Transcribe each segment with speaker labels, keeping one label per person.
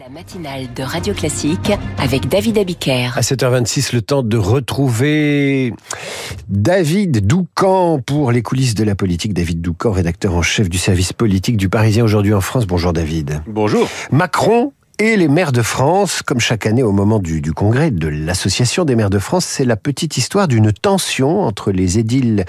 Speaker 1: La matinale de Radio Classique avec David Abiker.
Speaker 2: À 7h26, le temps de retrouver David Doucan pour les coulisses de la politique. David Doucan, rédacteur en chef du service politique du Parisien aujourd'hui en France. Bonjour David.
Speaker 3: Bonjour.
Speaker 2: Macron et les maires de France, comme chaque année au moment du, du congrès de l'Association des maires de France, c'est la petite histoire d'une tension entre les édiles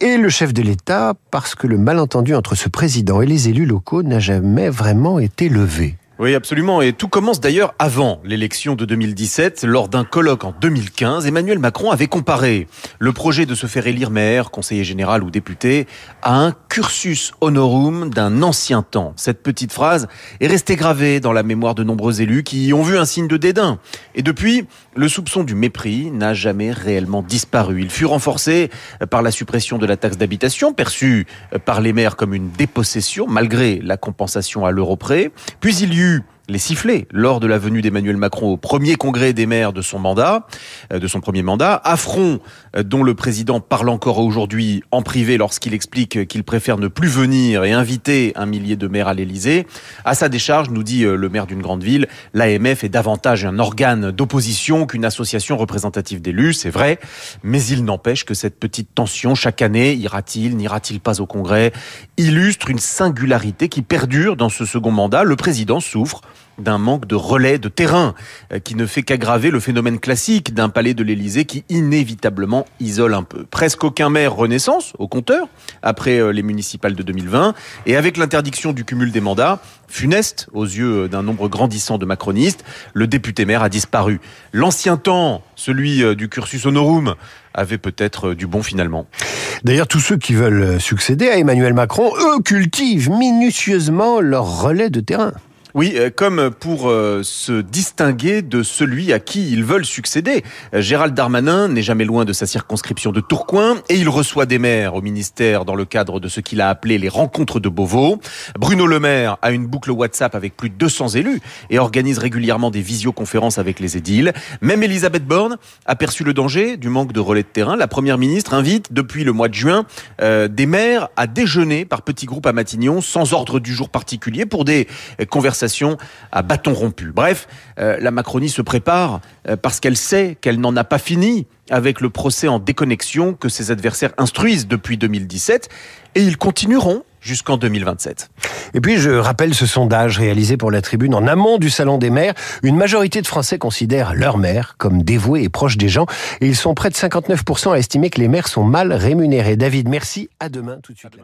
Speaker 2: et le chef de l'État parce que le malentendu entre ce président et les élus locaux n'a jamais vraiment été levé.
Speaker 3: Oui, absolument. Et tout commence d'ailleurs avant l'élection de 2017. Lors d'un colloque en 2015, Emmanuel Macron avait comparé le projet de se faire élire maire, conseiller général ou député à un cursus honorum d'un ancien temps. Cette petite phrase est restée gravée dans la mémoire de nombreux élus qui y ont vu un signe de dédain. Et depuis, le soupçon du mépris n'a jamais réellement disparu. Il fut renforcé par la suppression de la taxe d'habitation, perçue par les maires comme une dépossession, malgré la compensation à l'euro. Puis il y eut les sifflets lors de la venue d'Emmanuel Macron au premier congrès des maires de son mandat, euh, de son premier mandat. Affront euh, dont le président parle encore aujourd'hui en privé lorsqu'il explique qu'il préfère ne plus venir et inviter un millier de maires à l'Élysée. À sa décharge, nous dit euh, le maire d'une grande ville, l'AMF est davantage un organe d'opposition qu'une association représentative d'élus, c'est vrai, mais il n'empêche que cette petite tension chaque année, ira-t-il, n'ira-t-il pas au congrès, illustre une singularité qui perdure dans ce second mandat. Le président souffre d'un manque de relais de terrain euh, qui ne fait qu'aggraver le phénomène classique d'un palais de l'Élysée qui inévitablement isole un peu. Presque aucun maire renaissance au compteur après euh, les municipales de 2020 et avec l'interdiction du cumul des mandats, funeste aux yeux euh, d'un nombre grandissant de macronistes, le député maire a disparu. L'ancien temps, celui du cursus honorum, avait peut-être du bon finalement.
Speaker 2: D'ailleurs, tous ceux qui veulent succéder à Emmanuel Macron, eux, cultivent minutieusement leur relais de terrain.
Speaker 3: Oui, euh, comme pour euh, se distinguer de celui à qui ils veulent succéder. Euh, Gérald Darmanin n'est jamais loin de sa circonscription de Tourcoing et il reçoit des maires au ministère dans le cadre de ce qu'il a appelé les rencontres de Beauvau. Bruno Le Maire a une boucle WhatsApp avec plus de 200 élus et organise régulièrement des visioconférences avec les édiles. Même Elisabeth Borne a perçu le danger du manque de relais de terrain. La première ministre invite depuis le mois de juin des maires à déjeuner par petits groupes à Matignon sans ordre du jour particulier pour des conversations à bâton rompu. Bref, euh, la Macronie se prépare euh, parce qu'elle sait qu'elle n'en a pas fini avec le procès en déconnexion que ses adversaires instruisent depuis 2017 et ils continueront jusqu'en 2027.
Speaker 2: Et puis je rappelle ce sondage réalisé pour la tribune en amont du Salon des maires. Une majorité de Français considèrent leurs maires comme dévoués et proches des gens et ils sont près de 59% à estimer que les maires sont mal rémunérés. David, merci. À demain tout de suite.